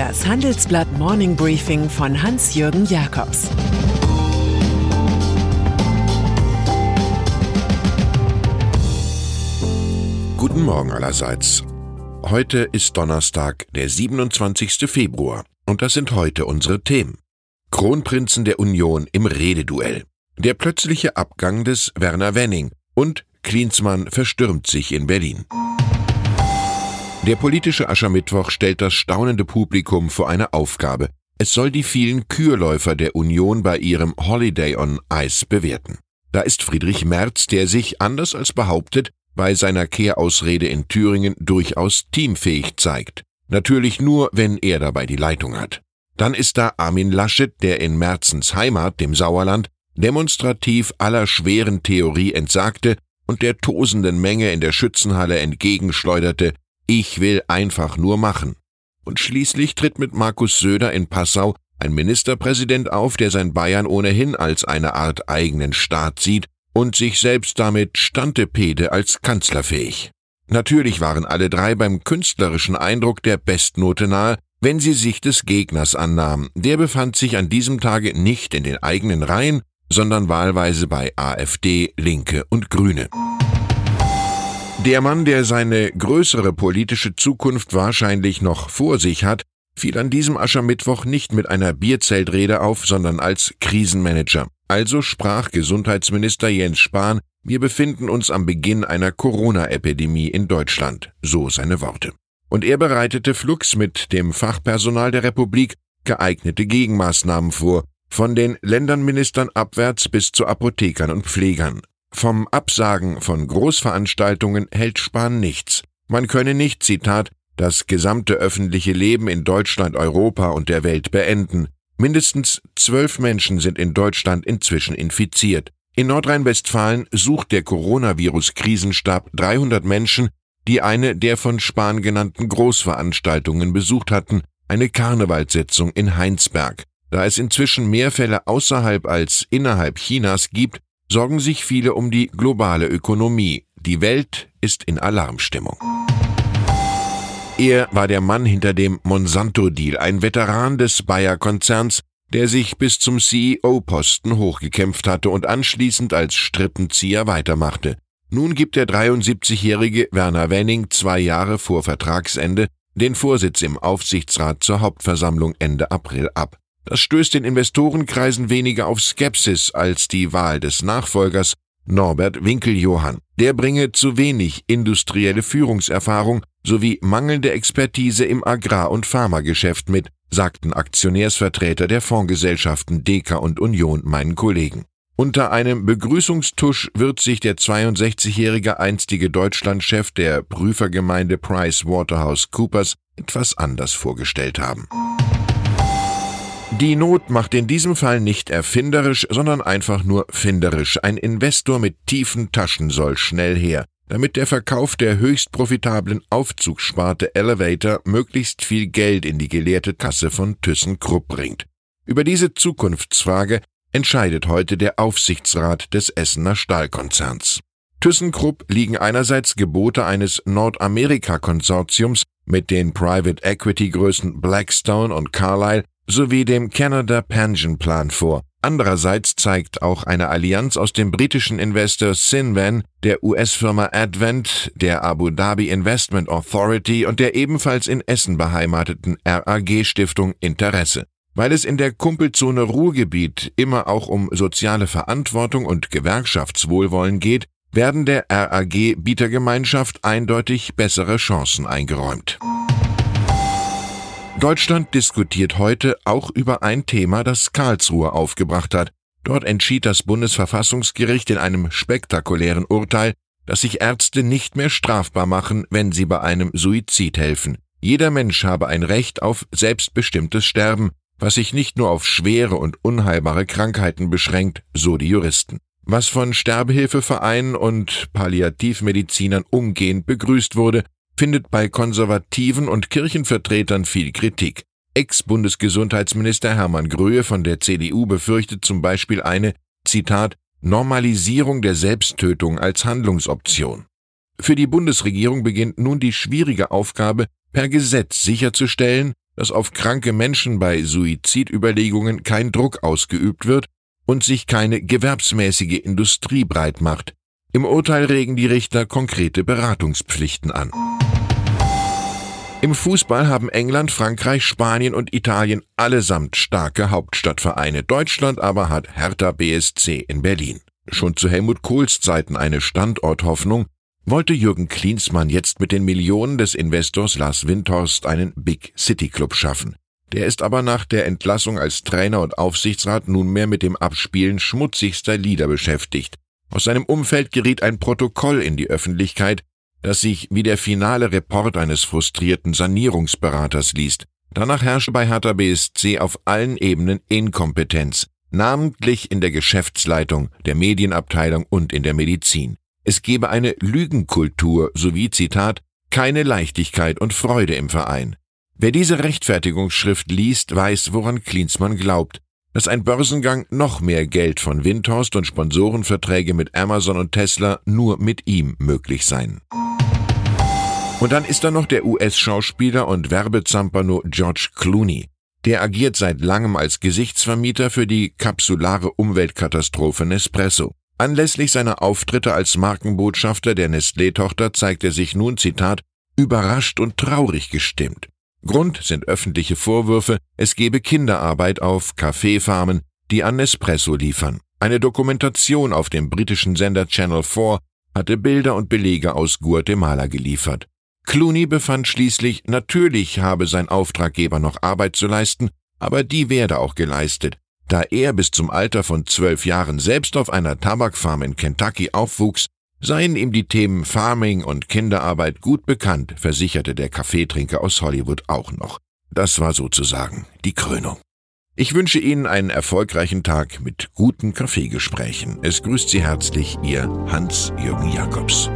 Das Handelsblatt Morning Briefing von Hans-Jürgen Jakobs Guten Morgen allerseits. Heute ist Donnerstag, der 27. Februar, und das sind heute unsere Themen. Kronprinzen der Union im Rededuell, der plötzliche Abgang des Werner Wenning und Klinsmann verstürmt sich in Berlin. Der politische Aschermittwoch stellt das staunende Publikum vor eine Aufgabe. Es soll die vielen Kürläufer der Union bei ihrem Holiday on Ice bewerten. Da ist Friedrich Merz, der sich, anders als behauptet, bei seiner Kehrausrede in Thüringen durchaus teamfähig zeigt. Natürlich nur, wenn er dabei die Leitung hat. Dann ist da Armin Laschet, der in Merzens Heimat, dem Sauerland, demonstrativ aller schweren Theorie entsagte und der tosenden Menge in der Schützenhalle entgegenschleuderte, ich will einfach nur machen. Und schließlich tritt mit Markus Söder in Passau ein Ministerpräsident auf, der sein Bayern ohnehin als eine Art eigenen Staat sieht und sich selbst damit Stantepede als kanzlerfähig. Natürlich waren alle drei beim künstlerischen Eindruck der Bestnote nahe, wenn sie sich des Gegners annahmen. Der befand sich an diesem Tage nicht in den eigenen Reihen, sondern wahlweise bei AfD, Linke und Grüne. Der Mann, der seine größere politische Zukunft wahrscheinlich noch vor sich hat, fiel an diesem Aschermittwoch nicht mit einer Bierzeltrede auf, sondern als Krisenmanager. Also sprach Gesundheitsminister Jens Spahn, wir befinden uns am Beginn einer Corona-Epidemie in Deutschland, so seine Worte. Und er bereitete flugs mit dem Fachpersonal der Republik geeignete Gegenmaßnahmen vor, von den Ländernministern abwärts bis zu Apothekern und Pflegern. Vom Absagen von Großveranstaltungen hält Spahn nichts. Man könne nicht, Zitat, das gesamte öffentliche Leben in Deutschland, Europa und der Welt beenden. Mindestens zwölf Menschen sind in Deutschland inzwischen infiziert. In Nordrhein-Westfalen sucht der Coronavirus-Krisenstab 300 Menschen, die eine der von Spahn genannten Großveranstaltungen besucht hatten, eine Karnevalssitzung in Heinsberg. Da es inzwischen mehr Fälle außerhalb als innerhalb Chinas gibt, sorgen sich viele um die globale Ökonomie. Die Welt ist in Alarmstimmung. Er war der Mann hinter dem Monsanto-Deal, ein Veteran des Bayer-Konzerns, der sich bis zum CEO-Posten hochgekämpft hatte und anschließend als Strippenzieher weitermachte. Nun gibt der 73-jährige Werner Wenning zwei Jahre vor Vertragsende den Vorsitz im Aufsichtsrat zur Hauptversammlung Ende April ab. Das stößt den Investorenkreisen weniger auf Skepsis als die Wahl des Nachfolgers Norbert Winkeljohann. Der bringe zu wenig industrielle Führungserfahrung sowie mangelnde Expertise im Agrar- und Pharmageschäft mit, sagten Aktionärsvertreter der Fondsgesellschaften Deka und Union meinen Kollegen. Unter einem Begrüßungstusch wird sich der 62-jährige einstige Deutschlandchef der Prüfergemeinde Price Waterhouse Coopers etwas anders vorgestellt haben. Die Not macht in diesem Fall nicht erfinderisch, sondern einfach nur finderisch. Ein Investor mit tiefen Taschen soll schnell her, damit der Verkauf der höchst profitablen Aufzugssparte Elevator möglichst viel Geld in die geleerte Kasse von ThyssenKrupp bringt. Über diese Zukunftsfrage entscheidet heute der Aufsichtsrat des Essener Stahlkonzerns. ThyssenKrupp liegen einerseits Gebote eines Nordamerika-Konsortiums mit den Private Equity Größen Blackstone und Carlyle sowie dem Canada Pension Plan vor. Andererseits zeigt auch eine Allianz aus dem britischen Investor Sinvan, der US-Firma Advent, der Abu Dhabi Investment Authority und der ebenfalls in Essen beheimateten RAG Stiftung Interesse. Weil es in der Kumpelzone Ruhrgebiet immer auch um soziale Verantwortung und Gewerkschaftswohlwollen geht, werden der RAG Bietergemeinschaft eindeutig bessere Chancen eingeräumt. Deutschland diskutiert heute auch über ein Thema, das Karlsruhe aufgebracht hat. Dort entschied das Bundesverfassungsgericht in einem spektakulären Urteil, dass sich Ärzte nicht mehr strafbar machen, wenn sie bei einem Suizid helfen. Jeder Mensch habe ein Recht auf selbstbestimmtes Sterben, was sich nicht nur auf schwere und unheilbare Krankheiten beschränkt, so die Juristen. Was von Sterbehilfevereinen und Palliativmedizinern umgehend begrüßt wurde, findet bei Konservativen und Kirchenvertretern viel Kritik. Ex-Bundesgesundheitsminister Hermann Gröhe von der CDU befürchtet zum Beispiel eine, Zitat, Normalisierung der Selbsttötung als Handlungsoption. Für die Bundesregierung beginnt nun die schwierige Aufgabe, per Gesetz sicherzustellen, dass auf kranke Menschen bei Suizidüberlegungen kein Druck ausgeübt wird und sich keine gewerbsmäßige Industrie breit macht. Im Urteil regen die Richter konkrete Beratungspflichten an. Im Fußball haben England, Frankreich, Spanien und Italien allesamt starke Hauptstadtvereine. Deutschland aber hat Hertha BSC in Berlin. Schon zu Helmut Kohls Zeiten eine Standorthoffnung, wollte Jürgen Klinsmann jetzt mit den Millionen des Investors Lars Windhorst einen Big City Club schaffen. Der ist aber nach der Entlassung als Trainer und Aufsichtsrat nunmehr mit dem Abspielen schmutzigster Lieder beschäftigt. Aus seinem Umfeld geriet ein Protokoll in die Öffentlichkeit, das sich wie der finale Report eines frustrierten Sanierungsberaters liest. Danach herrsche bei Hertha BSC auf allen Ebenen Inkompetenz, namentlich in der Geschäftsleitung, der Medienabteilung und in der Medizin. Es gebe eine Lügenkultur sowie, Zitat, keine Leichtigkeit und Freude im Verein. Wer diese Rechtfertigungsschrift liest, weiß, woran Klinsmann glaubt, dass ein Börsengang noch mehr Geld von Windhorst und Sponsorenverträge mit Amazon und Tesla nur mit ihm möglich seien. Und dann ist da noch der US-Schauspieler und Werbezampano George Clooney. Der agiert seit langem als Gesichtsvermieter für die kapsulare Umweltkatastrophe Nespresso. Anlässlich seiner Auftritte als Markenbotschafter der Nestlé-Tochter zeigt er sich nun, Zitat, überrascht und traurig gestimmt. Grund sind öffentliche Vorwürfe, es gebe Kinderarbeit auf Kaffeefarmen, die an Nespresso liefern. Eine Dokumentation auf dem britischen Sender Channel 4 hatte Bilder und Belege aus Guatemala geliefert. Clooney befand schließlich, natürlich habe sein Auftraggeber noch Arbeit zu leisten, aber die werde auch geleistet. Da er bis zum Alter von zwölf Jahren selbst auf einer Tabakfarm in Kentucky aufwuchs, seien ihm die Themen Farming und Kinderarbeit gut bekannt, versicherte der Kaffeetrinker aus Hollywood auch noch. Das war sozusagen die Krönung. Ich wünsche Ihnen einen erfolgreichen Tag mit guten Kaffeegesprächen. Es grüßt Sie herzlich Ihr Hans-Jürgen Jakobs.